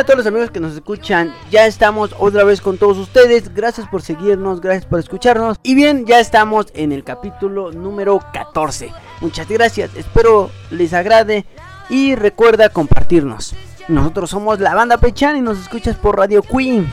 A todos los amigos que nos escuchan, ya estamos otra vez con todos ustedes, gracias por seguirnos, gracias por escucharnos y bien, ya estamos en el capítulo número 14. Muchas gracias, espero les agrade y recuerda compartirnos. Nosotros somos la banda Pechan y nos escuchas por Radio Queen.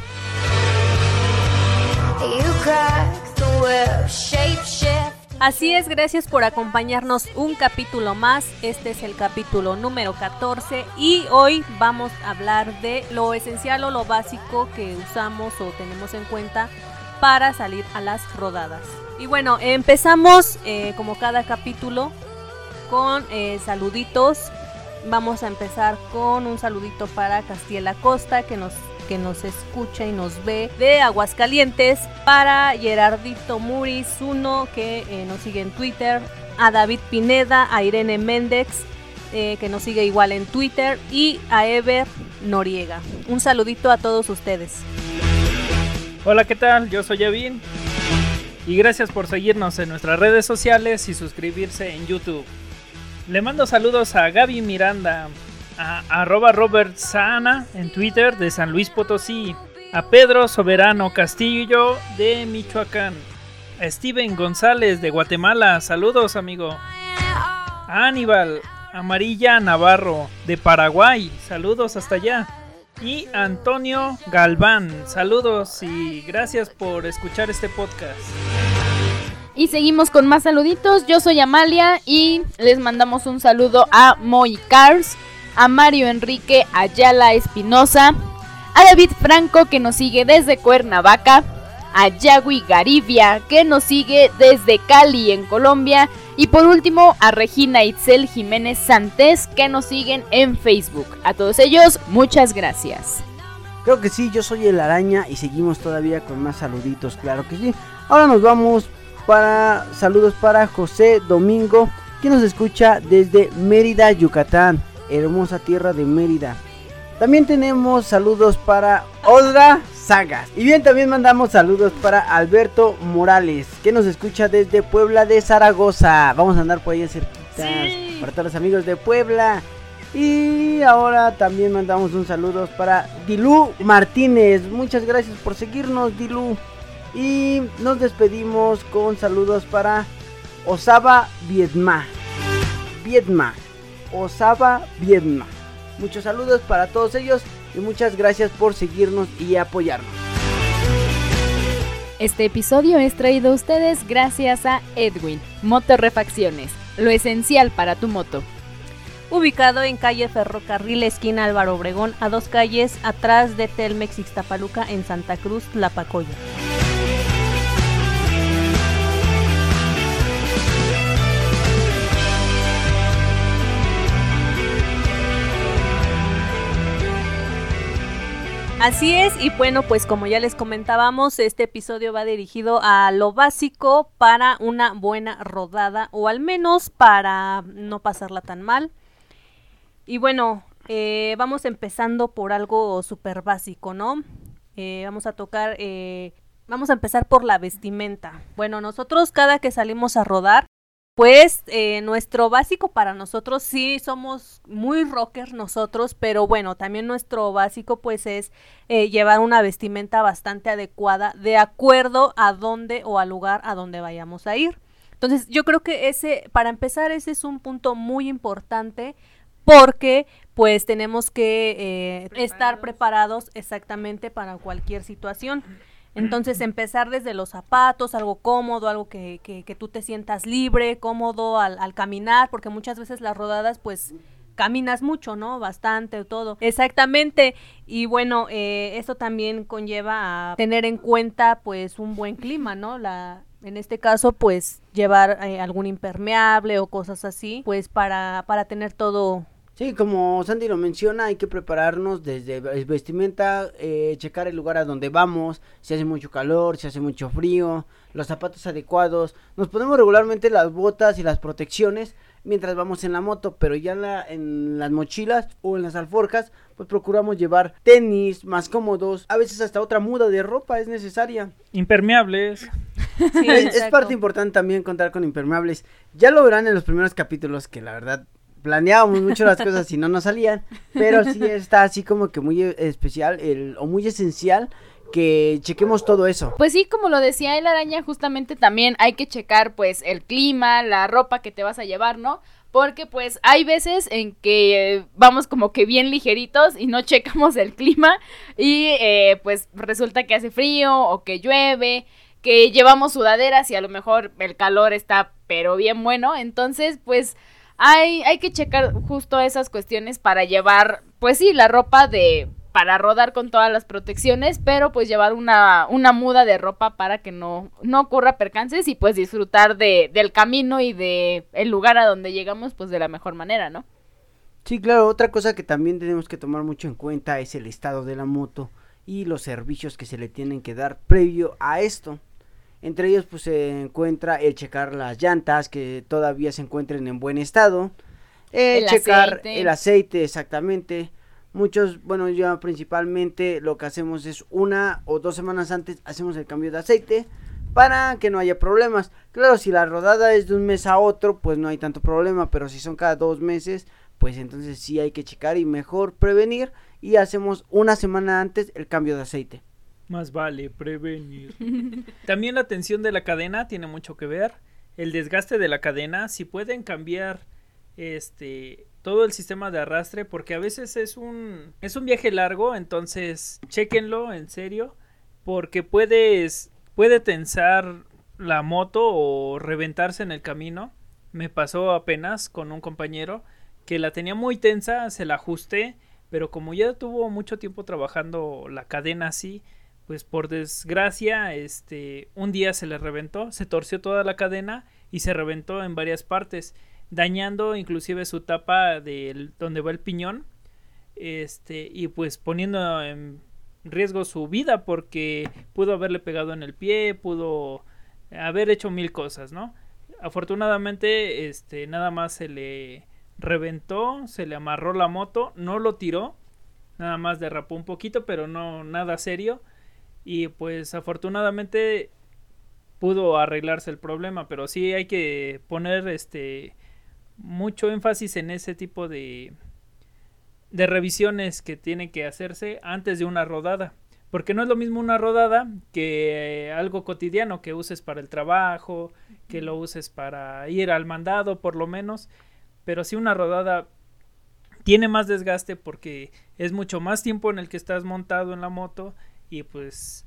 Así es, gracias por acompañarnos un capítulo más. Este es el capítulo número 14 y hoy vamos a hablar de lo esencial o lo básico que usamos o tenemos en cuenta para salir a las rodadas. Y bueno, empezamos eh, como cada capítulo con eh, saluditos. Vamos a empezar con un saludito para Castiela Costa que nos que nos escucha y nos ve de Aguascalientes, para Gerardito Muris, uno que eh, nos sigue en Twitter, a David Pineda, a Irene Méndez, eh, que nos sigue igual en Twitter, y a Ever Noriega. Un saludito a todos ustedes. Hola, ¿qué tal? Yo soy Evin. Y gracias por seguirnos en nuestras redes sociales y suscribirse en YouTube. Le mando saludos a Gaby Miranda, a arroba Robert Sana en Twitter de San Luis Potosí, a Pedro Soberano Castillo de Michoacán, a Steven González de Guatemala, saludos amigo, a Aníbal Amarilla Navarro de Paraguay, saludos hasta allá. Y Antonio Galván, saludos y gracias por escuchar este podcast. Y seguimos con más saluditos. Yo soy Amalia y les mandamos un saludo a Moy Cars a Mario Enrique Ayala Espinosa, a David Franco que nos sigue desde Cuernavaca, a Yagui Garibia que nos sigue desde Cali en Colombia y por último a Regina Itzel Jiménez Santés que nos siguen en Facebook. A todos ellos, muchas gracias. Creo que sí, yo soy el araña y seguimos todavía con más saluditos, claro que sí. Ahora nos vamos para saludos para José Domingo, que nos escucha desde Mérida, Yucatán hermosa tierra de Mérida. También tenemos saludos para Odra Sagas. Y bien, también mandamos saludos para Alberto Morales, que nos escucha desde Puebla de Zaragoza. Vamos a andar por ahí cerquitas para todos los amigos de Puebla. Y ahora también mandamos un saludo para Dilú Martínez. Muchas gracias por seguirnos, Dilú. Y nos despedimos con saludos para Osaba Vietma. Vietma. Osaba Vietma. Muchos saludos para todos ellos y muchas gracias por seguirnos y apoyarnos. Este episodio es traído a ustedes gracias a Edwin, Motorrefacciones, lo esencial para tu moto. Ubicado en calle Ferrocarril, esquina Álvaro Obregón, a dos calles atrás de Telmex Ixtapaluca en Santa Cruz, La Así es, y bueno, pues como ya les comentábamos, este episodio va dirigido a lo básico para una buena rodada, o al menos para no pasarla tan mal. Y bueno, eh, vamos empezando por algo súper básico, ¿no? Eh, vamos a tocar, eh, vamos a empezar por la vestimenta. Bueno, nosotros cada que salimos a rodar, pues eh, nuestro básico para nosotros sí somos muy rockers nosotros, pero bueno, también nuestro básico pues es eh, llevar una vestimenta bastante adecuada de acuerdo a dónde o al lugar a donde vayamos a ir. Entonces yo creo que ese, para empezar, ese es un punto muy importante porque pues tenemos que eh, estar preparados exactamente para cualquier situación. Entonces empezar desde los zapatos, algo cómodo, algo que, que, tú te sientas libre, cómodo al, al, caminar, porque muchas veces las rodadas pues caminas mucho, ¿no? Bastante, todo. Exactamente. Y bueno, eh, esto también conlleva a tener en cuenta pues un buen clima, ¿no? La, en este caso pues llevar eh, algún impermeable o cosas así, pues para, para tener todo Sí, como Sandy lo menciona, hay que prepararnos desde vestimenta, eh, checar el lugar a donde vamos, si hace mucho calor, si hace mucho frío, los zapatos adecuados. Nos ponemos regularmente las botas y las protecciones mientras vamos en la moto, pero ya en, la, en las mochilas o en las alforjas, pues procuramos llevar tenis más cómodos, a veces hasta otra muda de ropa es necesaria. Impermeables. es parte importante también contar con impermeables. Ya lo verán en los primeros capítulos que la verdad planeábamos mucho las cosas y no nos salían, pero sí está así como que muy especial o muy esencial que chequemos todo eso. Pues sí, como lo decía el araña, justamente también hay que checar pues el clima, la ropa que te vas a llevar, ¿no? Porque pues hay veces en que vamos como que bien ligeritos y no checamos el clima y eh, pues resulta que hace frío o que llueve, que llevamos sudaderas y a lo mejor el calor está pero bien bueno, entonces pues hay, hay que checar justo esas cuestiones para llevar pues sí la ropa de para rodar con todas las protecciones, pero pues llevar una, una muda de ropa para que no, no ocurra percances y pues disfrutar de, del camino y de el lugar a donde llegamos pues de la mejor manera, ¿no? Sí, claro, otra cosa que también tenemos que tomar mucho en cuenta es el estado de la moto y los servicios que se le tienen que dar previo a esto. Entre ellos pues se encuentra el checar las llantas que todavía se encuentren en buen estado, el, checar el aceite exactamente, Muchos, bueno, yo principalmente lo que hacemos es una o dos semanas antes hacemos el cambio de aceite para que no haya problemas. Claro, si la rodada es de un mes a otro, pues no hay tanto problema, pero si son cada dos meses, pues entonces sí hay que checar y mejor prevenir y hacemos una semana antes el cambio de aceite. Más vale prevenir. También la tensión de la cadena tiene mucho que ver. El desgaste de la cadena, si pueden cambiar este todo el sistema de arrastre porque a veces es un es un viaje largo, entonces chequenlo en serio porque puedes puede tensar la moto o reventarse en el camino. Me pasó apenas con un compañero que la tenía muy tensa, se la ajusté, pero como ya tuvo mucho tiempo trabajando la cadena así, pues por desgracia, este, un día se le reventó, se torció toda la cadena y se reventó en varias partes dañando inclusive su tapa de donde va el piñón este y pues poniendo en riesgo su vida porque pudo haberle pegado en el pie pudo haber hecho mil cosas no afortunadamente este nada más se le reventó se le amarró la moto no lo tiró nada más derrapó un poquito pero no nada serio y pues afortunadamente pudo arreglarse el problema pero sí hay que poner este mucho énfasis en ese tipo de, de revisiones que tienen que hacerse antes de una rodada. Porque no es lo mismo una rodada que algo cotidiano que uses para el trabajo, que lo uses para ir al mandado por lo menos. Pero si una rodada tiene más desgaste porque es mucho más tiempo en el que estás montado en la moto y pues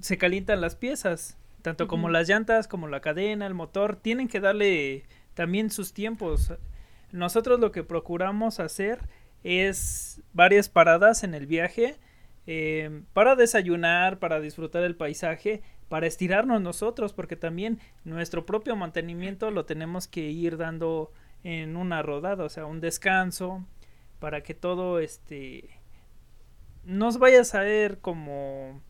se calientan las piezas, tanto como las llantas, como la cadena, el motor, tienen que darle también sus tiempos. Nosotros lo que procuramos hacer es varias paradas en el viaje eh, para desayunar, para disfrutar el paisaje, para estirarnos nosotros, porque también nuestro propio mantenimiento lo tenemos que ir dando en una rodada, o sea, un descanso, para que todo este nos vaya a saber como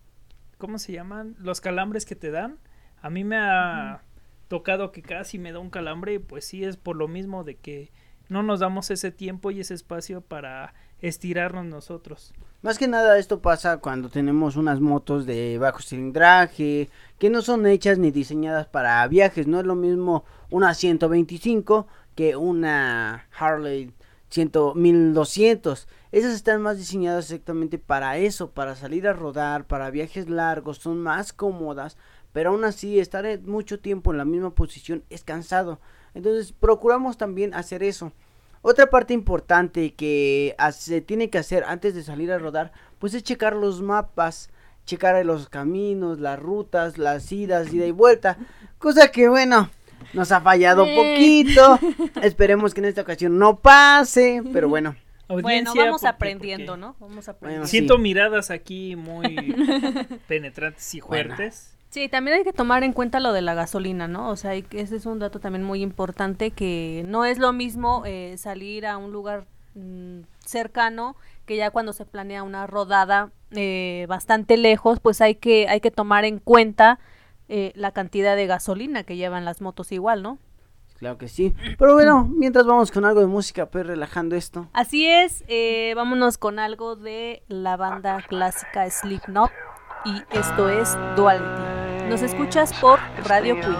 ¿cómo se llaman? los calambres que te dan. A mí me ha tocado que casi me da un calambre, pues sí es por lo mismo de que no nos damos ese tiempo y ese espacio para estirarnos nosotros. Más que nada esto pasa cuando tenemos unas motos de bajo cilindraje que no son hechas ni diseñadas para viajes, no es lo mismo una 125 que una Harley 100, 1200. Esas están más diseñadas exactamente para eso, para salir a rodar, para viajes largos, son más cómodas, pero aún así estar mucho tiempo en la misma posición es cansado. Entonces procuramos también hacer eso. Otra parte importante que se tiene que hacer antes de salir a rodar, pues es checar los mapas, checar los caminos, las rutas, las idas, ida y vuelta. Cosa que bueno, nos ha fallado poquito. Esperemos que en esta ocasión no pase, pero bueno. Bueno, vamos aprendiendo, ¿no? Vamos aprendiendo. Siento miradas aquí muy penetrantes y fuertes. Sí, también hay que tomar en cuenta lo de la gasolina, ¿no? O sea, ese es un dato también muy importante que no es lo mismo eh, salir a un lugar mm, cercano que ya cuando se planea una rodada eh, bastante lejos, pues hay que hay que tomar en cuenta eh, la cantidad de gasolina que llevan las motos igual, ¿no? claro que sí. Pero bueno, mientras vamos con algo de música, pues relajando esto. Así es, eh, vámonos con algo de la banda clásica Slipknot y esto es Duality. Nos escuchas por Radio Queen.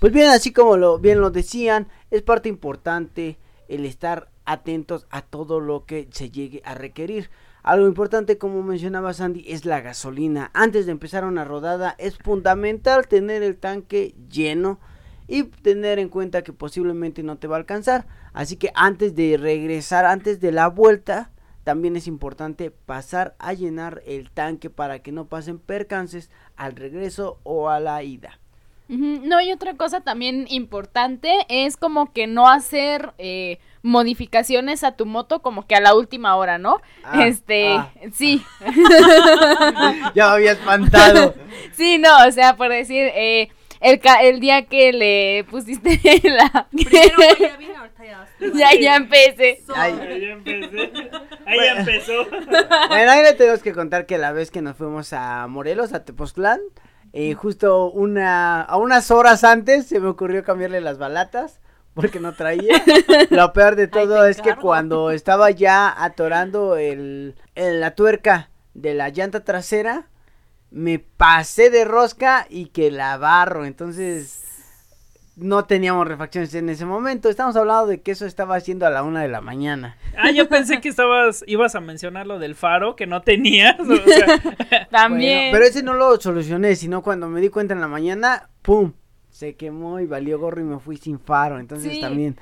Pues bien, así como lo, bien lo decían, es parte importante el estar atentos a todo lo que se llegue a requerir. Algo importante, como mencionaba Sandy, es la gasolina. Antes de empezar una rodada es fundamental tener el tanque lleno y tener en cuenta que posiblemente no te va a alcanzar. Así que antes de regresar, antes de la vuelta, también es importante pasar a llenar el tanque para que no pasen percances al regreso o a la ida. No, y otra cosa también importante es como que no hacer eh, modificaciones a tu moto como que a la última hora, ¿no? Ah, este, ah. sí. Ya me había espantado. sí, no, o sea, por decir, eh, el, ca el día que le pusiste la... Primero ya vine, ahorita ya, ya, ya empecé. Ay, ya empecé. Ahí ya empezó. bueno, ahí le tenemos que contar que la vez que nos fuimos a Morelos, a Tepoztlán... Eh, justo una, a unas horas antes se me ocurrió cambiarle las balatas porque no traía. Lo peor de todo es que cuando estaba ya atorando el, el- la tuerca de la llanta trasera, me pasé de rosca y que la barro. Entonces no teníamos refacciones en ese momento. Estamos hablando de que eso estaba haciendo a la una de la mañana. Ah, yo pensé que estabas, ibas a mencionar lo del faro que no tenías. O sea, También. Bueno, pero ese no lo solucioné, sino cuando me di cuenta en la mañana, ¡pum! Se quemó y valió gorro y me fui sin faro. Entonces Sí. también,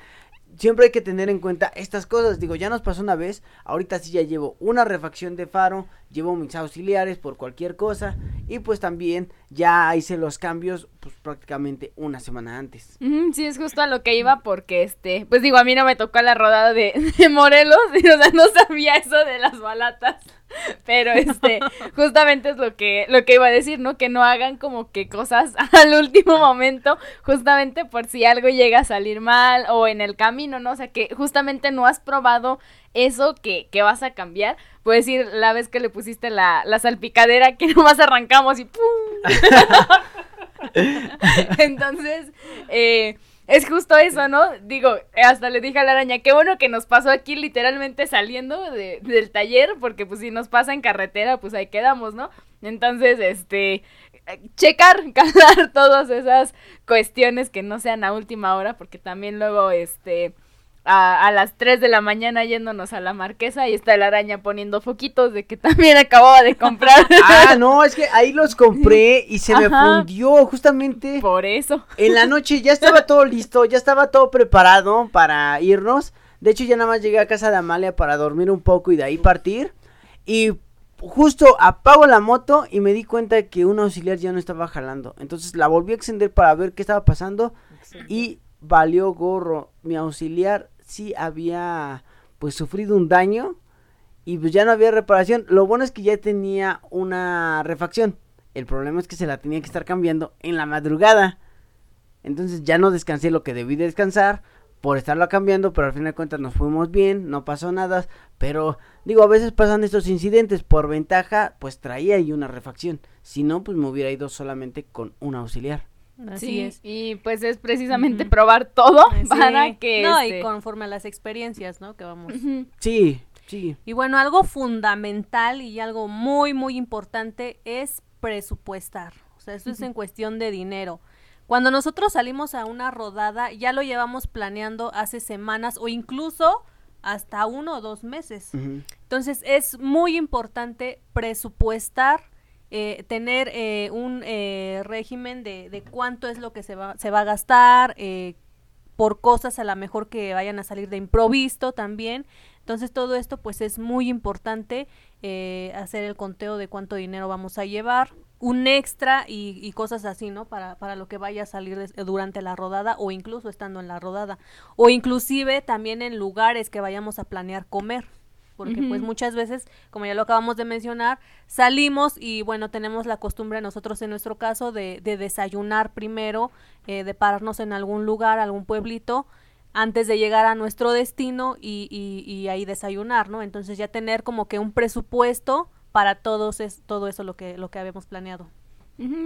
siempre hay que tener en cuenta estas cosas. Digo, ya nos pasó una vez, ahorita sí ya llevo una refacción de faro, llevo mis auxiliares por cualquier cosa y pues también ya hice los cambios pues prácticamente una semana antes. Sí, es justo a lo que iba porque, este, pues digo, a mí no me tocó la rodada de, Morelos, o sea, no sabía eso de las balatas, pero este, justamente es lo que, lo que iba a decir, ¿no? Que no hagan como que cosas al último momento, justamente por si algo llega a salir mal o en el camino, ¿no? O sea, que justamente no has probado eso que, que vas a cambiar. Puedes decir, la vez que le pusiste la, la salpicadera que nomás arrancamos y ¡pum! Entonces, eh, es justo eso, ¿no? Digo, hasta le dije a la araña, qué bueno que nos pasó aquí literalmente saliendo de- del taller, porque pues si nos pasa en carretera, pues ahí quedamos, ¿no? Entonces, este, checar, calar todas esas cuestiones que no sean a última hora, porque también luego, este, a, a las 3 de la mañana yéndonos a la marquesa y está la araña poniendo foquitos de que también acababa de comprar. Ah, no, es que ahí los compré y se me Ajá. fundió justamente. Por eso. En la noche ya estaba todo listo, ya estaba todo preparado para irnos. De hecho, ya nada más llegué a casa de Amalia para dormir un poco y de ahí partir. Y justo apago la moto y me di cuenta que un auxiliar ya no estaba jalando. Entonces la volví a extender para ver qué estaba pasando y valió gorro. Mi auxiliar sí había pues sufrido un daño y pues ya no había reparación. Lo bueno es que ya tenía una refacción. El problema es que se la tenía que estar cambiando en la madrugada. Entonces ya no descansé lo que debí de descansar por estarlo cambiando, pero al fin de cuentas nos fuimos bien, no pasó nada. Pero digo, a veces pasan estos incidentes. Por ventaja, pues traía ahí una refacción. Si no, pues me hubiera ido solamente con un auxiliar. Así sí, es. y pues es precisamente probar todo Sí. para que... No, este, y conforme a las experiencias, ¿no? Que vamos. Sí, sí. Y bueno, algo fundamental y algo muy, muy importante es presupuestar. O sea, eso es en cuestión de dinero. Cuando nosotros salimos a una rodada, ya lo llevamos planeando hace semanas o incluso hasta uno o dos meses. Entonces es muy importante presupuestar, eh, tener eh, un eh, régimen de, de cuánto es lo que se va, se va a gastar, eh, por cosas a lo mejor que vayan a salir de improviso también. Entonces todo esto pues es muy importante eh, hacer el conteo de cuánto dinero vamos a llevar, un extra y, y cosas así, ¿no? Para, para lo que vaya a salir des- durante la rodada o incluso estando en la rodada. O inclusive también en lugares que vayamos a planear comer. Porque pues muchas veces, como ya lo acabamos de mencionar, salimos y bueno, tenemos la costumbre nosotros en nuestro caso de, de desayunar primero, eh, de pararnos en algún lugar, algún pueblito, antes de llegar a nuestro destino y, y, y ahí desayunar, ¿no? Entonces ya tener como que un presupuesto para todos es, todo eso lo que, lo que habíamos planeado.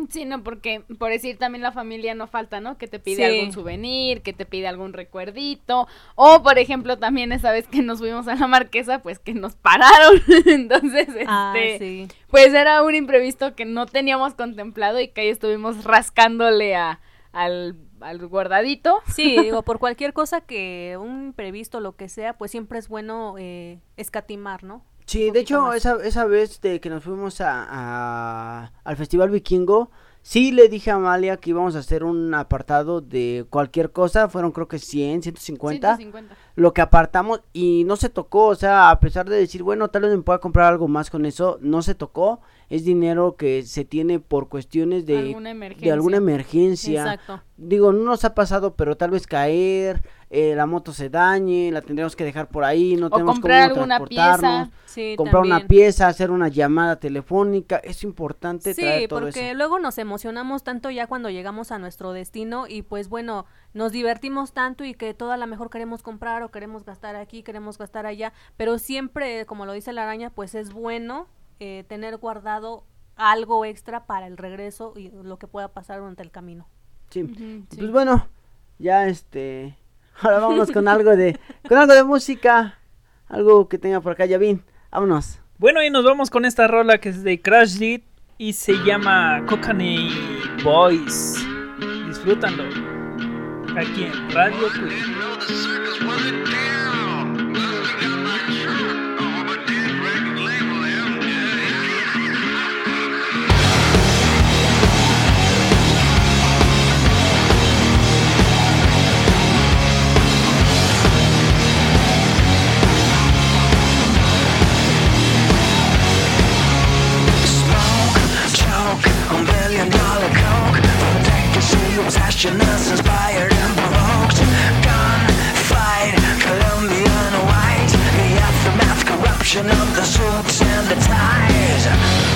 Sí, no, porque por decir también la familia no falta, ¿no? Que te pide Sí. algún souvenir, que te pide algún recuerdito, o por ejemplo también esa vez que nos fuimos a la marquesa, pues que nos pararon, entonces, este, Ah, sí. pues era un imprevisto que no teníamos contemplado y que ahí estuvimos rascándole a, al, al guardadito. Sí, digo, por cualquier cosa que un imprevisto, lo que sea, pues siempre es bueno eh, escatimar, ¿no? Sí, de hecho, más. esa, esa vez de que nos fuimos a, a- al Festival Vikingo, sí le dije a Amalia que íbamos a hacer un apartado de cualquier cosa, fueron creo que 100, 150, 150. Lo que apartamos y no se tocó, o sea, a pesar de decir, bueno, tal vez me pueda comprar algo más con eso, no se tocó, es dinero que se tiene por cuestiones de, alguna de emergencia. alguna emergencia. Exacto. Digo, no nos ha pasado, pero tal vez caer, eh, la moto se dañe, la tendríamos que dejar por ahí, no O tenemos comprar cómo alguna transportarnos pieza. Sí, comprar una pieza, hacer una llamada telefónica, es importante Sí, traer todo porque eso. luego nos emocionamos tanto ya cuando llegamos a nuestro destino y pues bueno, nos divertimos tanto y que todo a lo mejor queremos comprar o queremos gastar aquí, queremos gastar allá, pero siempre, como lo dice la araña, pues es bueno eh, tener guardado algo extra para el regreso y lo que pueda pasar durante el camino. Sí. Pues bueno, ya este. Ahora vámonos con algo de. Con algo de música. Algo que tenga por acá, Yavin. Vámonos. Bueno, y nos vamos con esta rola que es de Crash Beat y se llama Cockney Boys. Disfrútanlo. Aquí en Radio Queen. Passionless, inspired and provoked. Gun, fight, Colombian white. The aftermath, corruption of the suits and the ties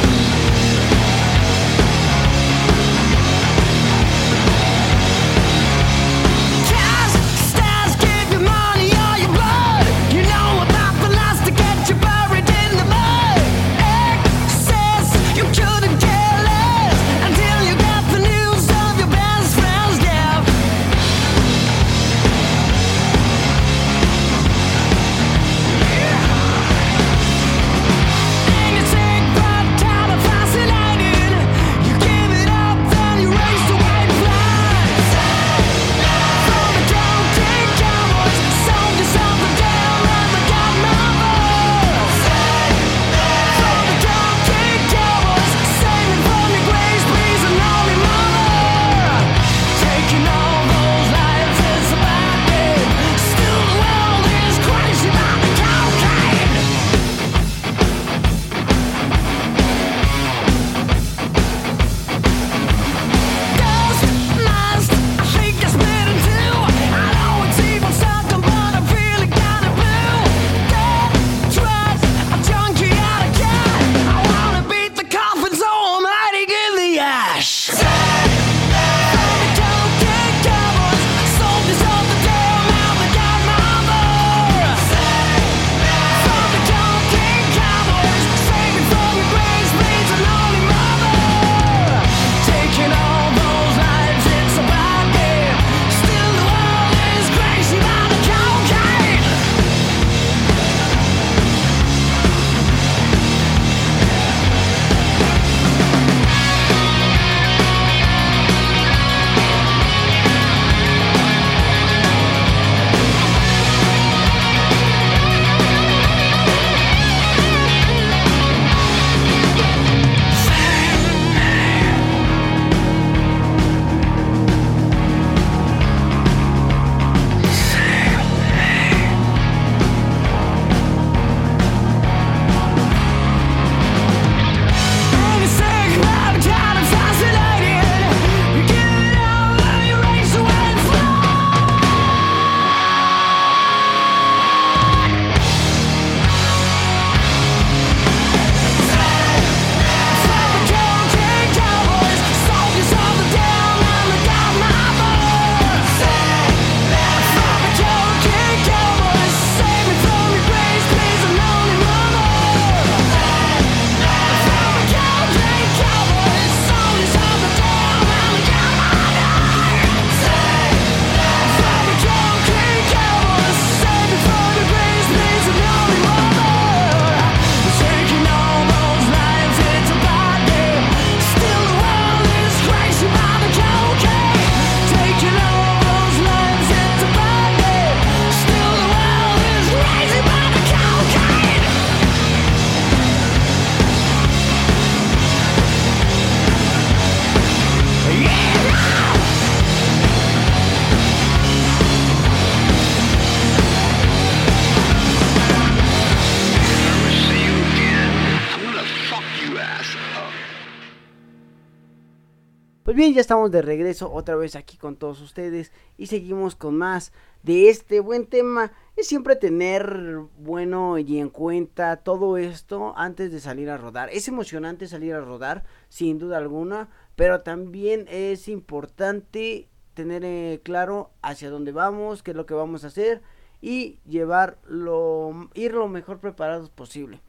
ya estamos de regreso otra vez aquí con todos ustedes y seguimos con más de este buen tema. Es siempre tener bueno y en cuenta todo esto antes de salir a rodar. Es emocionante salir a rodar, sin duda alguna, pero también es importante tener eh, claro hacia dónde vamos, qué es lo que vamos a hacer y llevarlo, ir lo mejor preparados posible.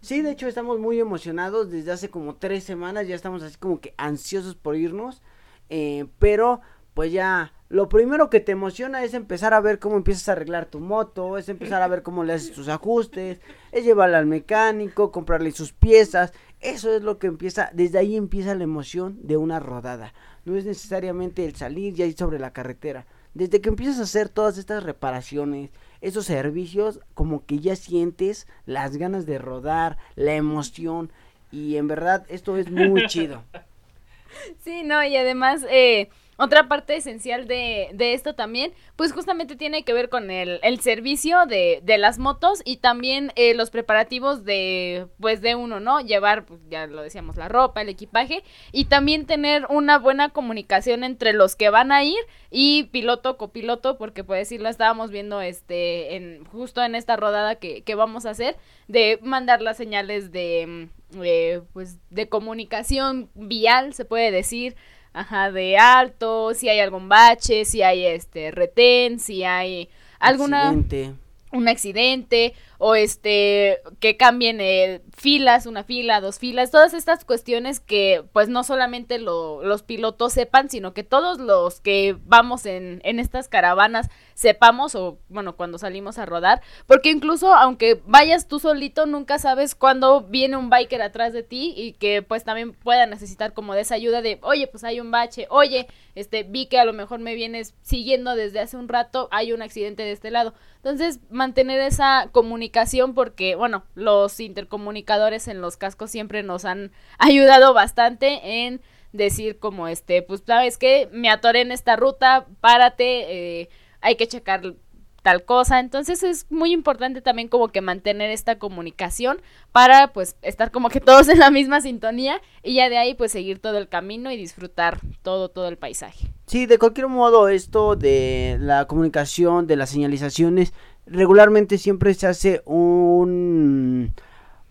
Sí, de hecho estamos muy emocionados desde hace como tres semanas, ya estamos así como que ansiosos por irnos, eh, pero pues ya lo primero que te emociona es empezar a ver cómo empiezas a arreglar tu moto, es empezar a ver cómo le haces tus ajustes, es llevarla al mecánico, comprarle sus piezas, eso es lo que empieza, desde ahí empieza la emoción de una rodada, no es necesariamente el salir ya ir sobre la carretera, desde que empiezas a hacer todas estas reparaciones, esos servicios, como que ya sientes las ganas de rodar, la emoción, y en verdad esto es muy chido. Sí, no, y además, eh, otra parte esencial de, de esto también, pues justamente tiene que ver con el, el servicio de, de las motos y también eh, los preparativos de, pues de uno, ¿no? Llevar, pues ya lo decíamos, la ropa, el equipaje y también tener una buena comunicación entre los que van a ir y piloto, copiloto, porque pues sí lo estábamos viendo este, en, justo en esta rodada que, que vamos a hacer, de mandar las señales de, eh, pues, de comunicación vial, se puede decir, Ajá, de alto, si hay algún bache, si hay este retén, si hay alguna Accidente. un accidente o este que cambien eh, filas, una fila, dos filas, todas estas cuestiones que pues no solamente lo- los pilotos sepan, sino que todos los que vamos en, en estas caravanas sepamos o bueno, cuando salimos a rodar, porque incluso aunque vayas tú solito, nunca sabes cuándo viene un biker atrás de ti y que pues también pueda necesitar como de esa ayuda de, oye, pues hay un bache, oye, este, vi que a lo mejor me vienes siguiendo desde hace un rato, hay un accidente de este lado. Entonces, mantener esa comunicación porque, bueno, los intercomunicadores en los cascos siempre nos han ayudado bastante en decir como este, pues sabes que me atoré en esta ruta, párate, eh, hay que checar tal cosa. Entonces es muy importante también como que mantener esta comunicación para pues estar como que todos en la misma sintonía y ya de ahí pues seguir todo el camino y disfrutar todo, todo el paisaje. Sí, de cualquier modo, esto de la comunicación, de las señalizaciones, regularmente siempre se hace un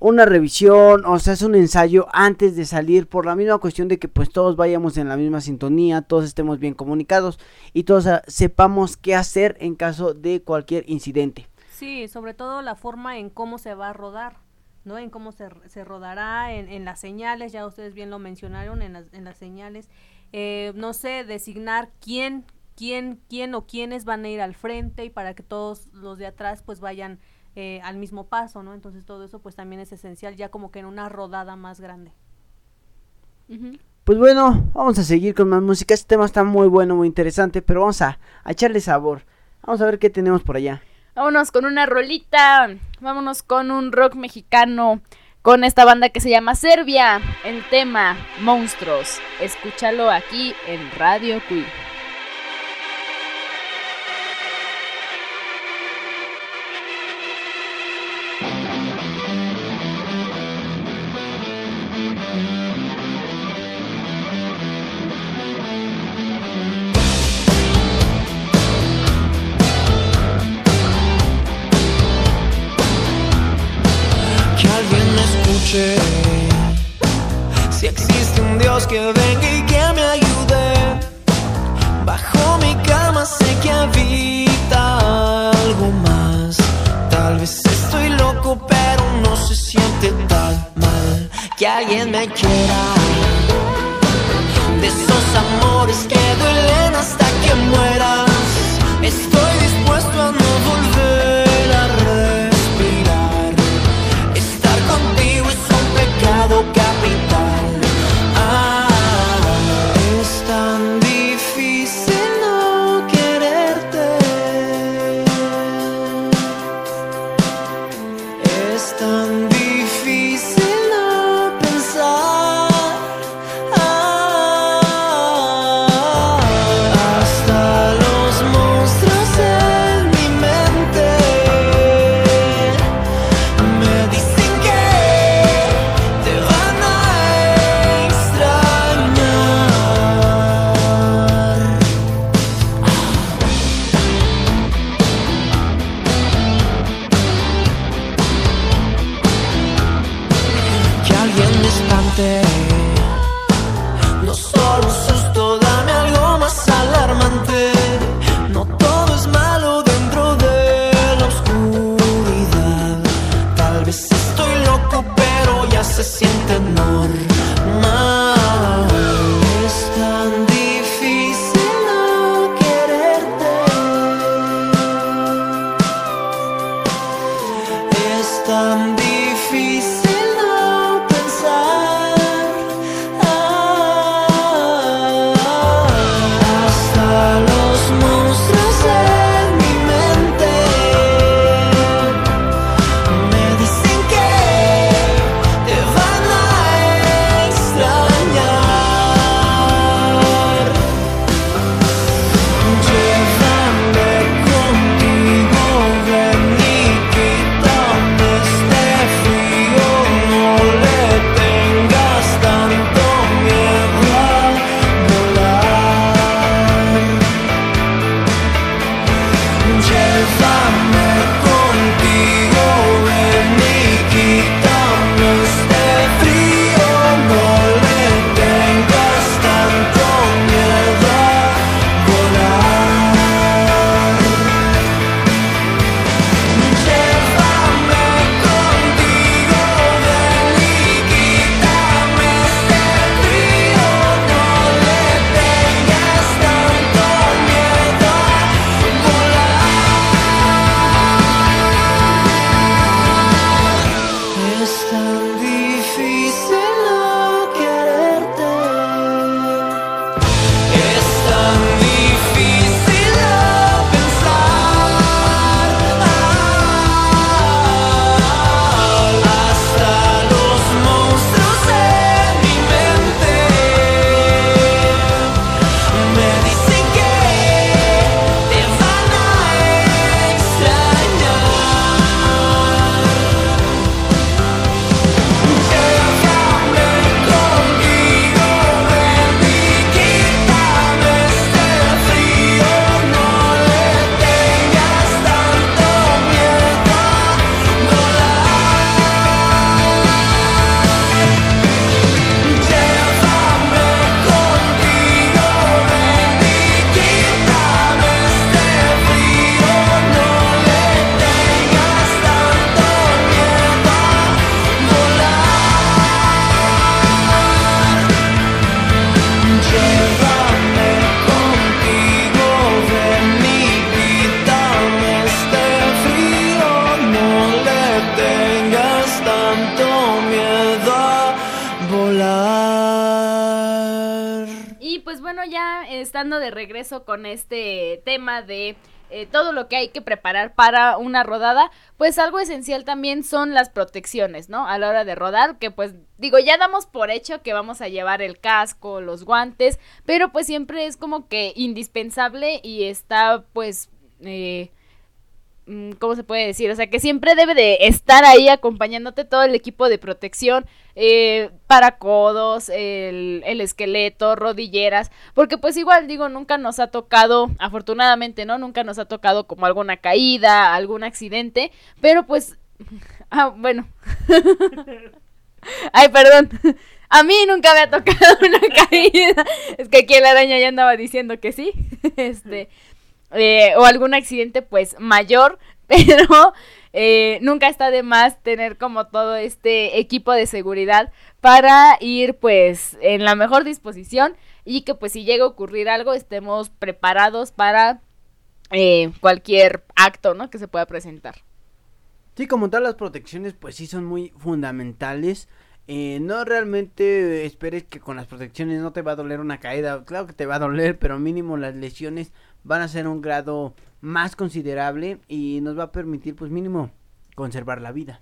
una revisión o se hace un ensayo antes de salir por la misma cuestión de que pues todos vayamos en la misma sintonía, todos estemos bien comunicados y todos sepamos qué hacer en caso de cualquier incidente. Sí, sobre todo la forma en cómo se va a rodar, ¿no? En cómo se, se rodará, en, en las señales, ya ustedes bien lo mencionaron, en las, en las señales. Eh, no sé, designar quién, quién, quién o quiénes van a ir al frente y para que todos los de atrás pues vayan eh, al mismo paso, ¿no? Entonces todo eso pues también es esencial, ya como que en una rodada más grande. Pues bueno, vamos a seguir con más música. Este tema está muy bueno, muy interesante, pero vamos a, a echarle sabor. Vamos a ver qué tenemos por allá. Vámonos con una rolita, vámonos con un rock mexicano, con esta banda que se llama Serbia, el tema Monstruos. Escúchalo aquí en Radio Queen. Si existe un Dios que venga y que me ayude. Bajo mi cama sé que habita algo más. Tal vez estoy loco, pero no se siente tan mal. Que alguien me quiera. De esos amores que duelen bueno, ya estando de regreso con este tema de eh, todo lo que hay que preparar para una rodada, pues algo esencial también son las protecciones, ¿no? A la hora de rodar, que pues digo, ya damos por hecho que vamos a llevar el casco, los guantes, pero pues siempre es como que indispensable y está pues... Eh, ¿Cómo se puede decir? O sea, que siempre debe de estar ahí acompañándote todo el equipo de protección, eh, para codos, el, el esqueleto, rodilleras, porque pues igual digo, nunca nos ha tocado, afortunadamente, ¿no? Nunca nos ha tocado como alguna caída, algún accidente, pero pues, ah, bueno. Ay, perdón. A mí nunca me ha tocado una caída. Es que aquí la araña ya andaba diciendo que sí. Este, eh, o algún accidente pues mayor, pero eh, nunca está de más tener como todo este equipo de seguridad para ir pues en la mejor disposición y que pues si llega a ocurrir algo estemos preparados para eh, cualquier acto, ¿no? Que se pueda presentar. Sí, como tal, las protecciones, pues sí son muy fundamentales. No realmente esperes que con las protecciones no te va a doler una caída. Claro que te va a doler, pero mínimo las lesiones van a ser un grado más considerable y nos va a permitir, pues mínimo, conservar la vida.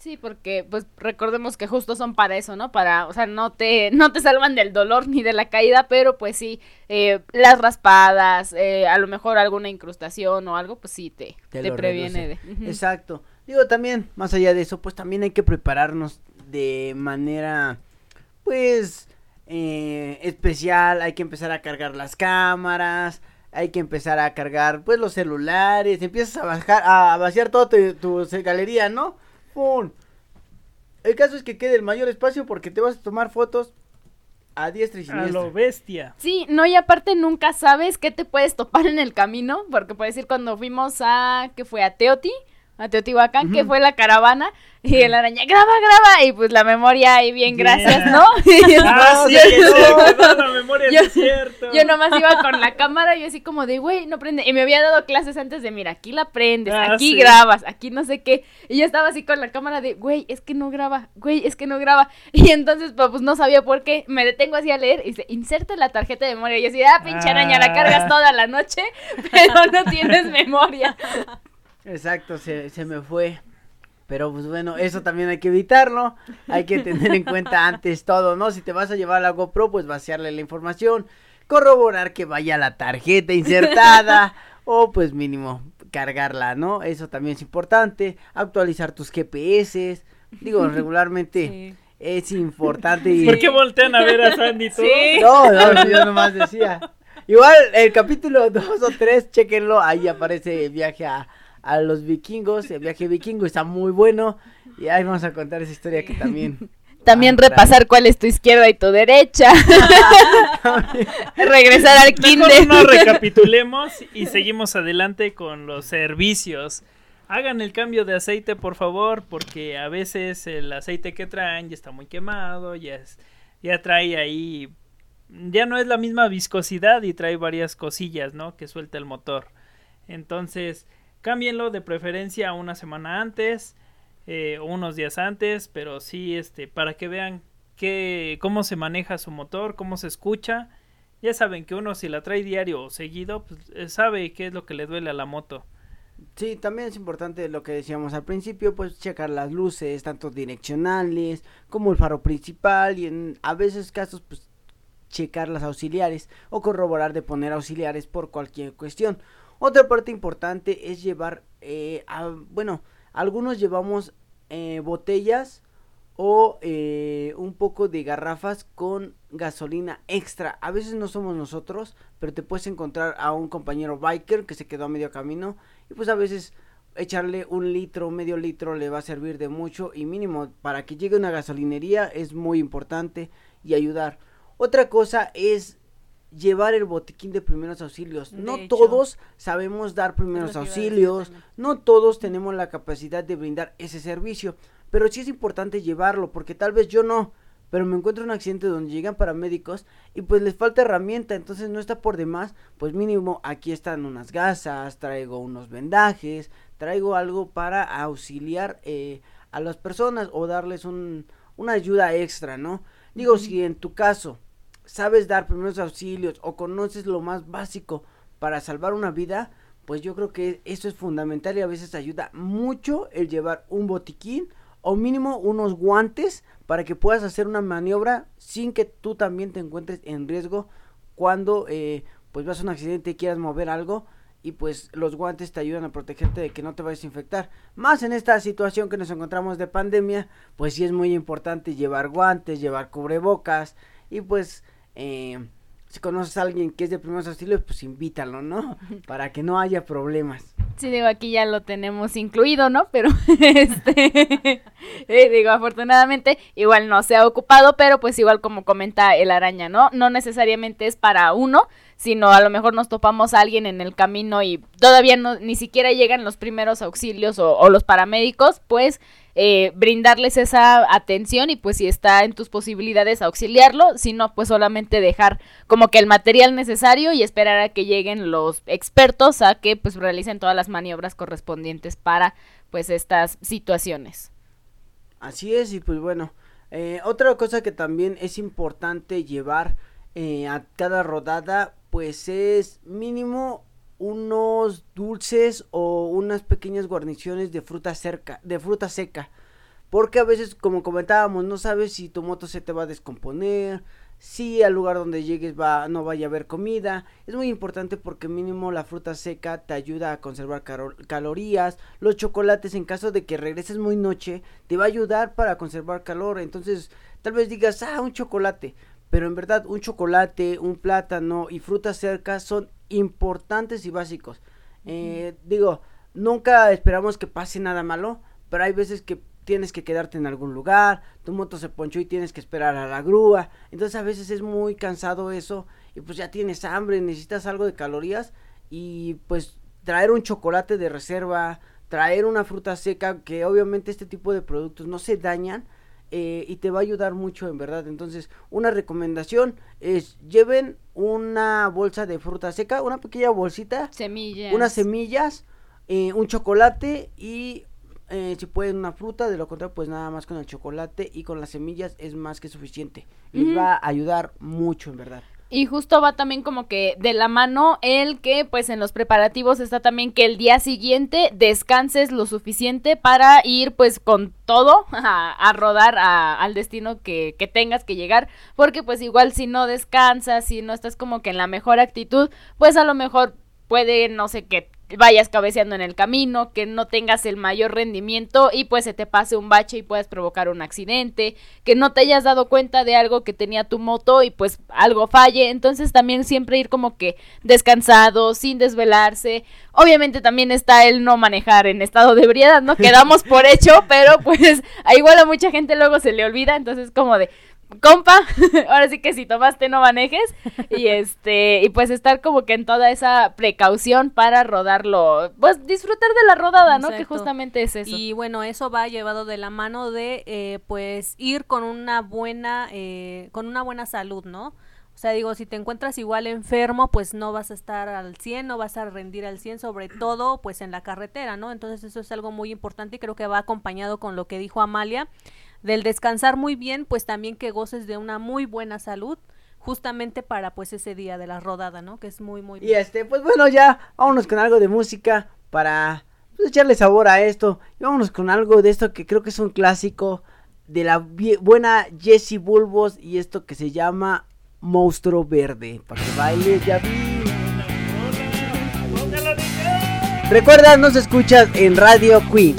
Sí, porque pues recordemos que justo son para eso, ¿no? Para, o sea, no te, no te salvan del dolor ni de la caída, pero pues sí, eh, las raspadas, eh, a lo mejor alguna incrustación o algo, pues sí te, Te previene de. Exacto. Digo, también, más allá de eso, pues también hay que prepararnos de manera, pues, eh, especial. Hay que empezar a cargar las cámaras. Hay que empezar a cargar, pues, los celulares. Empiezas a bajar, a vaciar toda tu, tu galería, ¿no? ¡Pum! El caso es que quede el mayor espacio porque te vas a tomar fotos a diestra y A siniestra. lo bestia. Sí, no, y aparte nunca sabes qué te puedes topar en el camino, porque puedes decir cuando fuimos a, que fue a Teoti, a Teotihuacán, que fue la caravana, y el araña, graba, graba, y pues la memoria ahí bien, Yeah. gracias, ¿no? Ah, No, sí, en la memoria, Yo- es cierto. Yo nomás iba con la cámara y yo así como de, güey, no prende. Y me había dado clases antes de, mira, aquí la prendes, Ah, aquí sí. grabas, aquí no sé qué. Y yo estaba así con la cámara de, güey, es que no graba, güey, es que no graba. Y entonces, pues, pues, no sabía por qué. Me detengo así a leer y dice, inserte la tarjeta de memoria. Y yo así, ah, pinche araña, la Ah. cargas toda la noche, pero no tienes memoria. Exacto, se, se me fue. Pero pues bueno, eso también hay que evitarlo. Hay que tener en cuenta antes todo, ¿no? Si te vas a llevar la GoPro, pues vaciarle la información, corroborar que vaya la tarjeta insertada o pues mínimo cargarla, ¿no? Eso también es importante. Actualizar tus GPS. Digo, regularmente Sí. es importante. y- ¿Por qué voltean a ver a Sandy todos? Sí. No, no, yo nomás decía. Igual el capítulo 2 o 3, chequenlo, ahí aparece el viaje a, a los vikingos, el viaje vikingo está muy bueno y ahí vamos a contar esa historia que también... También Ah, repasar cuál es tu izquierda y tu derecha. Regresar al kinder. no recapitulemos y seguimos adelante con los servicios. Hagan el cambio de aceite, por favor, porque a veces el aceite que traen ya está muy quemado, ya, es- ya trae ahí, ya no es la misma viscosidad y trae varias cosillas, ¿no? Que suelta el motor. Entonces, cámbienlo de preferencia una semana antes, eh, o unos días antes, pero sí, este, para que vean que, cómo se maneja su motor, cómo se escucha. Ya saben que uno si la trae diario o seguido, pues eh, sabe qué es lo que le duele a la moto. Sí, también es importante lo que decíamos al principio, pues checar las luces, tanto direccionales como el faro principal y en a veces casos pues checar las auxiliares o corroborar de poner auxiliares por cualquier cuestión. Otra parte importante es llevar, eh, bueno, algunos llevamos eh, botellas o eh, un poco de garrafas con gasolina extra. A veces no somos nosotros, pero te puedes encontrar a un compañero biker que se quedó a medio camino y pues a veces echarle un litro, medio litro le va a servir de mucho y mínimo para que llegue a una gasolinería es muy importante y ayudar. Otra cosa es llevar el botiquín de primeros auxilios. De no hecho. todos sabemos dar primeros auxilios, no todos tenemos la capacidad de brindar ese servicio, pero sí es importante llevarlo porque tal vez yo no, pero me encuentro en un accidente donde llegan paramédicos y pues les falta herramienta, entonces no está por demás, pues mínimo aquí están unas gasas, traigo unos vendajes, traigo algo para auxiliar eh, a las personas o darles un, una ayuda extra, ¿no? Digo, si en tu caso sabes dar primeros auxilios o conoces lo más básico para salvar una vida, pues yo creo que eso es fundamental y a veces ayuda mucho el llevar un botiquín o mínimo unos guantes para que puedas hacer una maniobra sin que tú también te encuentres en riesgo cuando eh, pues vas a un accidente y quieras mover algo y pues los guantes te ayudan a protegerte de que no te vayas a infectar. Más en esta situación que nos encontramos de pandemia, pues sí es muy importante llevar guantes, llevar cubrebocas y pues eh, si conoces a alguien que es de primeros auxilios, pues invítalo, ¿no? Para que no haya problemas. Sí, digo, aquí ya lo tenemos incluido, ¿no? Pero, este, eh, digo, afortunadamente, igual no se ha ocupado, pero pues igual como comenta el araña, ¿no? No necesariamente es para uno, sino a lo mejor nos topamos a alguien en el camino y todavía no, ni siquiera llegan los primeros auxilios o, o los paramédicos, pues eh, brindarles esa atención y pues si está en tus posibilidades auxiliarlo, si no, pues solamente dejar como que el material necesario y esperar a que lleguen los expertos a que pues realicen todas las maniobras correspondientes para pues estas situaciones. Así es, y pues bueno, eh, otra cosa que también es importante llevar eh, a cada rodada, pues es mínimo unos dulces o unas pequeñas guarniciones de fruta cerca, de fruta seca. Porque a veces, como comentábamos, no sabes si tu moto se te va a descomponer, si al lugar donde llegues va, no vaya a haber comida. Es muy importante porque mínimo la fruta seca te ayuda a conservar calorías. Los chocolates, en caso de que regreses muy noche, te va a ayudar para conservar calor. Entonces, tal vez digas, ah, un chocolate. Pero en verdad, un chocolate, un plátano y frutas cercas son importantes y básicos. Eh, digo, nunca esperamos que pase nada malo, pero hay veces que tienes que quedarte en algún lugar, tu moto se ponchó y tienes que esperar a la grúa, entonces a veces es muy cansado eso y pues ya tienes hambre, necesitas algo de calorías y pues traer un chocolate de reserva, traer una fruta seca que obviamente este tipo de productos no se dañan eh, y te va a ayudar mucho en verdad. Entonces, una recomendación es lleven una bolsa de fruta seca, una pequeña bolsita, Semillas. unas semillas, eh, un chocolate y eh, si pueden una fruta, de lo contrario pues nada más con el chocolate y con las semillas es más que suficiente. Les va a ayudar mucho en verdad. Y justo va también como que de la mano el que pues en los preparativos está también que el día siguiente descanses lo suficiente para ir pues con todo a, a rodar a- al destino que, que tengas que llegar. Porque pues igual si no descansas, si no estás como que en la mejor actitud, pues a lo mejor puede, no sé, que vayas cabeceando en el camino, que no tengas el mayor rendimiento y pues se te pase un bache y puedas provocar un accidente, que no te hayas dado cuenta de algo que tenía tu moto y pues algo falle, entonces también siempre ir como que descansado, sin desvelarse. Obviamente también está el no manejar en estado de ebriedad, ¿no? Quedamos por hecho, pero pues a igual a mucha gente luego se le olvida, entonces como de compa, ahora sí que si tomaste no manejes y este y pues estar como que en toda esa precaución para rodarlo, pues disfrutar de la rodada, ¿no? Que justamente es eso. Y bueno, eso va llevado de la mano de, eh, pues, ir con una buena, eh, con una buena salud, ¿no? O sea, digo, si te encuentras igual enfermo, pues no vas a estar al 100, no vas a rendir al 100, sobre todo, pues, en la carretera, ¿no? Entonces, eso es algo muy importante y creo que va acompañado con lo que dijo Amalia, del descansar muy bien, pues, también que goces de una muy buena salud, justamente para, pues, ese día de la rodada, ¿no? Que es muy, muy... Y este, pues bueno, ya vámonos con algo de música para pues, echarle sabor a esto. Y vámonos con algo de esto que creo que es un clásico de la vie- buena Jessie Bulbos y esto que se llama Monstruo Verde. Para que bailes, ya vi. Recuerda, nos escuchas en Radio Queen.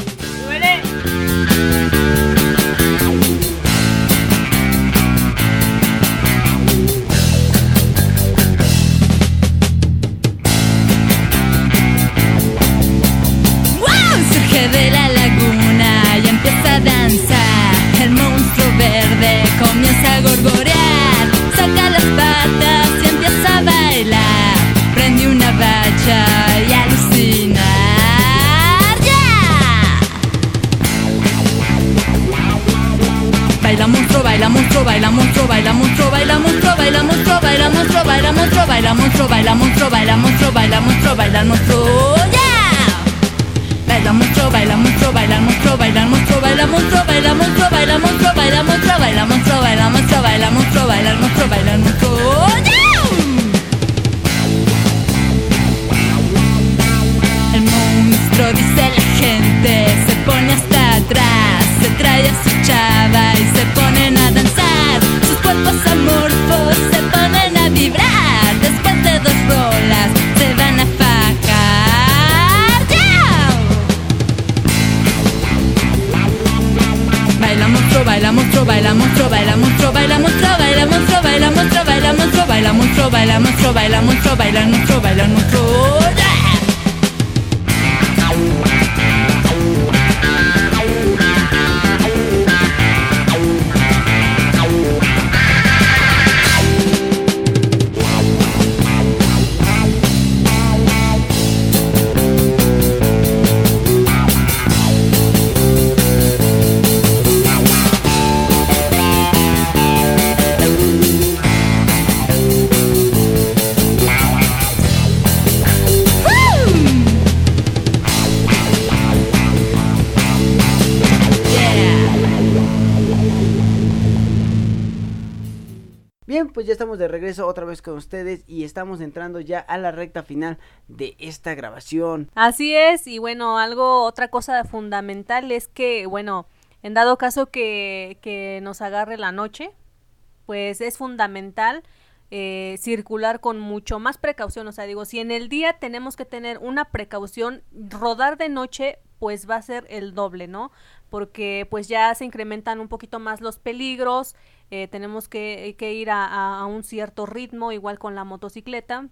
De regreso otra vez con ustedes y estamos entrando ya a la recta final de esta grabación. Así es, y bueno, algo, otra cosa fundamental es que, bueno, en dado caso que, que nos agarre la noche, pues es fundamental eh, circular con mucho más precaución. O sea, digo, si en el día tenemos que tener una precaución, rodar de noche, pues va a ser el doble, ¿no? Porque pues ya se incrementan un poquito más los peligros, eh, tenemos que, que ir a, a- a un cierto ritmo, igual con la motocicleta.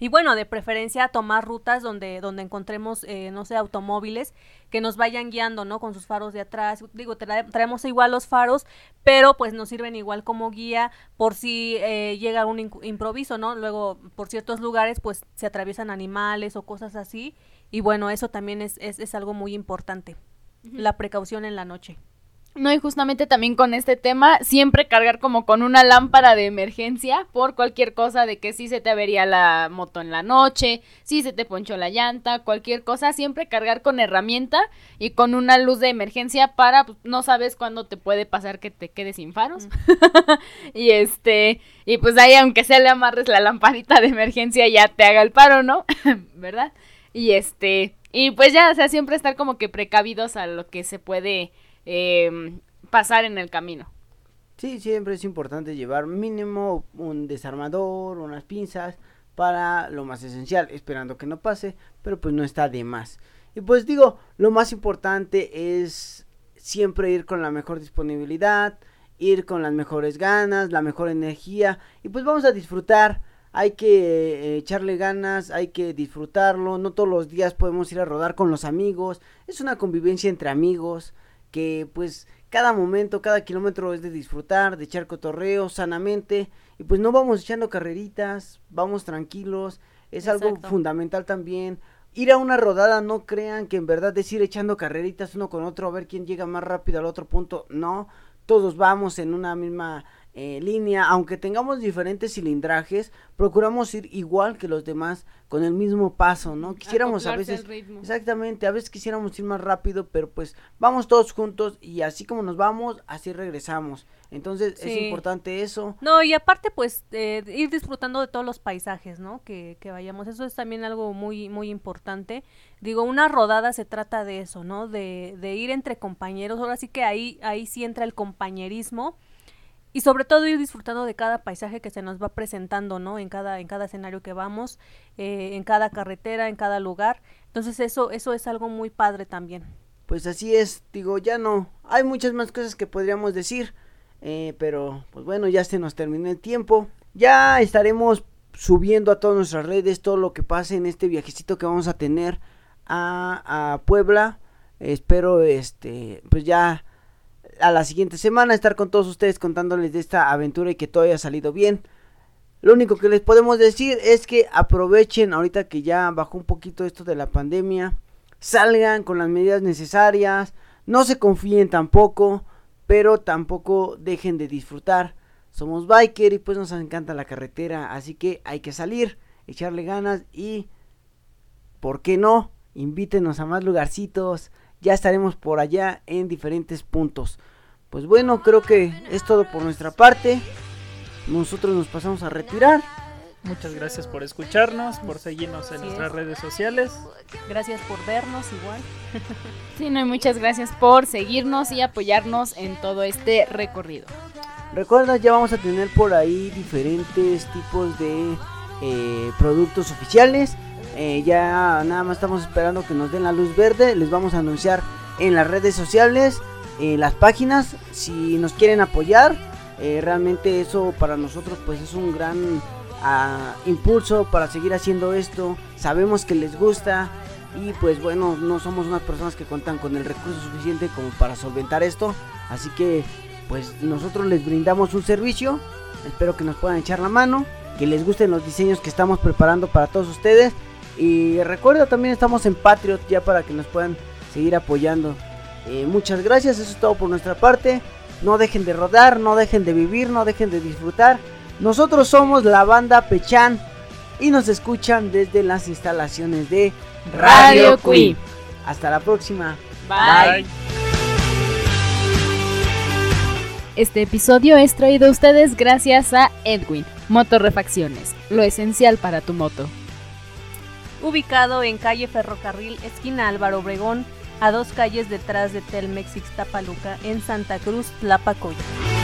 Y bueno, de preferencia tomar rutas donde, donde encontremos, eh, no sé, automóviles que nos vayan guiando, ¿no? Con sus faros de atrás. Digo, trae- traemos igual los faros, pero pues nos sirven igual como guía por si eh, llega un improviso, ¿no? Luego, por ciertos lugares, pues se atraviesan animales o cosas así. Y bueno, eso también es, es, es algo muy importante. La precaución en la noche. No, y justamente también con este tema, siempre cargar como con una lámpara de emergencia por cualquier cosa de que si se te avería la moto en la noche, si se te ponchó la llanta, cualquier cosa, siempre cargar con herramienta y con una luz de emergencia para, pues, no sabes cuándo te puede pasar que te quedes sin faros. y este, y pues ahí aunque sea le amarres la lamparita de emergencia ya te haga el paro, ¿no? ¿Verdad? Y este, y pues ya, o sea, siempre estar como que precavidos a lo que se puede eh, pasar en el camino. Sí, siempre es importante llevar mínimo un desarmador, unas pinzas para lo más esencial, esperando que no pase, pero pues no está de más. Y pues digo, lo más importante es siempre ir con la mejor disponibilidad, ir con las mejores ganas, la mejor energía y pues vamos a disfrutar. Hay que eh, echarle ganas, hay que disfrutarlo. No todos los días podemos ir a rodar con los amigos. Es una convivencia entre amigos que pues cada momento, cada kilómetro es de disfrutar, de echar cotorreo sanamente. Y pues no vamos echando carreritas, vamos tranquilos, es algo fundamental también. Ir a una rodada, no crean que en verdad es ir echando carreritas uno con otro a ver quién llega más rápido al otro punto, no, todos vamos en una misma eh, línea, aunque tengamos diferentes cilindrajes, procuramos ir igual que los demás con el mismo paso, ¿no? Quisiéramos a veces ritmo. Exactamente, a veces quisiéramos ir más rápido, pero pues vamos todos juntos y así como nos vamos, así regresamos. Entonces es importante eso. No, y aparte, pues, eh, ir disfrutando de todos los paisajes, ¿no? Que, que vayamos. Eso es también algo muy, muy importante. Digo, una rodada se trata de eso, ¿no? De, de ir entre compañeros. Ahora sí que ahí, ahí sí entra el compañerismo. Y sobre todo ir disfrutando de cada paisaje que se nos va presentando, ¿no? En cada, en cada escenario que vamos, eh, en cada carretera, en cada lugar. Entonces eso, eso es algo muy padre también. Pues así es, digo, ya no. Hay muchas más cosas que podríamos decir, eh, pero pues bueno, ya se nos terminó el tiempo. Ya estaremos subiendo a todas nuestras redes todo lo que pase en este viajecito que vamos a tener a, a Puebla. Espero, este, pues ya a la siguiente semana estar con todos ustedes contándoles de esta aventura y que todo haya salido bien. Lo único que les podemos decir es que aprovechen ahorita que ya bajó un poquito esto de la pandemia. Salgan con las medidas necesarias. No se confíen tampoco. Pero tampoco dejen de disfrutar. Somos biker y pues nos encanta la carretera. Así que hay que salir, echarle ganas y... ¿Por qué no? Invítenos a más lugarcitos. Ya estaremos por allá en diferentes puntos. Pues bueno, creo que es todo por nuestra parte. Nosotros nos pasamos a retirar. Muchas gracias por escucharnos, por seguirnos en nuestras es. redes sociales. Gracias por vernos igual. Sí, no, y muchas gracias por seguirnos y apoyarnos en todo este recorrido. Recuerda, ya vamos a tener por ahí diferentes tipos de eh, productos oficiales. Eh, ya nada más estamos esperando que nos den la luz verde. Les vamos a anunciar en las redes sociales, en las páginas, si nos quieren apoyar. Eh, realmente eso para nosotros pues es un gran ah, impulso para seguir haciendo esto. Sabemos que les gusta y pues bueno, no somos unas personas que cuentan con el recurso suficiente como para solventar esto. Así que pues nosotros les brindamos un servicio. Espero que nos puedan echar la mano, que les gusten los diseños que estamos preparando para todos ustedes. Y recuerda también estamos en Patriot ya para que nos puedan seguir apoyando. Eh, muchas gracias, eso es todo por nuestra parte. No dejen de rodar, no dejen de vivir, no dejen de disfrutar. Nosotros somos la banda Pechan y nos escuchan desde las instalaciones de Radio Cui. Hasta la próxima. Bye. Este episodio es traído a ustedes gracias a Edwin, Motorrefacciones, lo esencial para tu moto. Ubicado en calle Ferrocarril, esquina Álvaro Obregón, a dos calles detrás de Telmex Ixtapaluca, en Santa Cruz, Tlapacoya.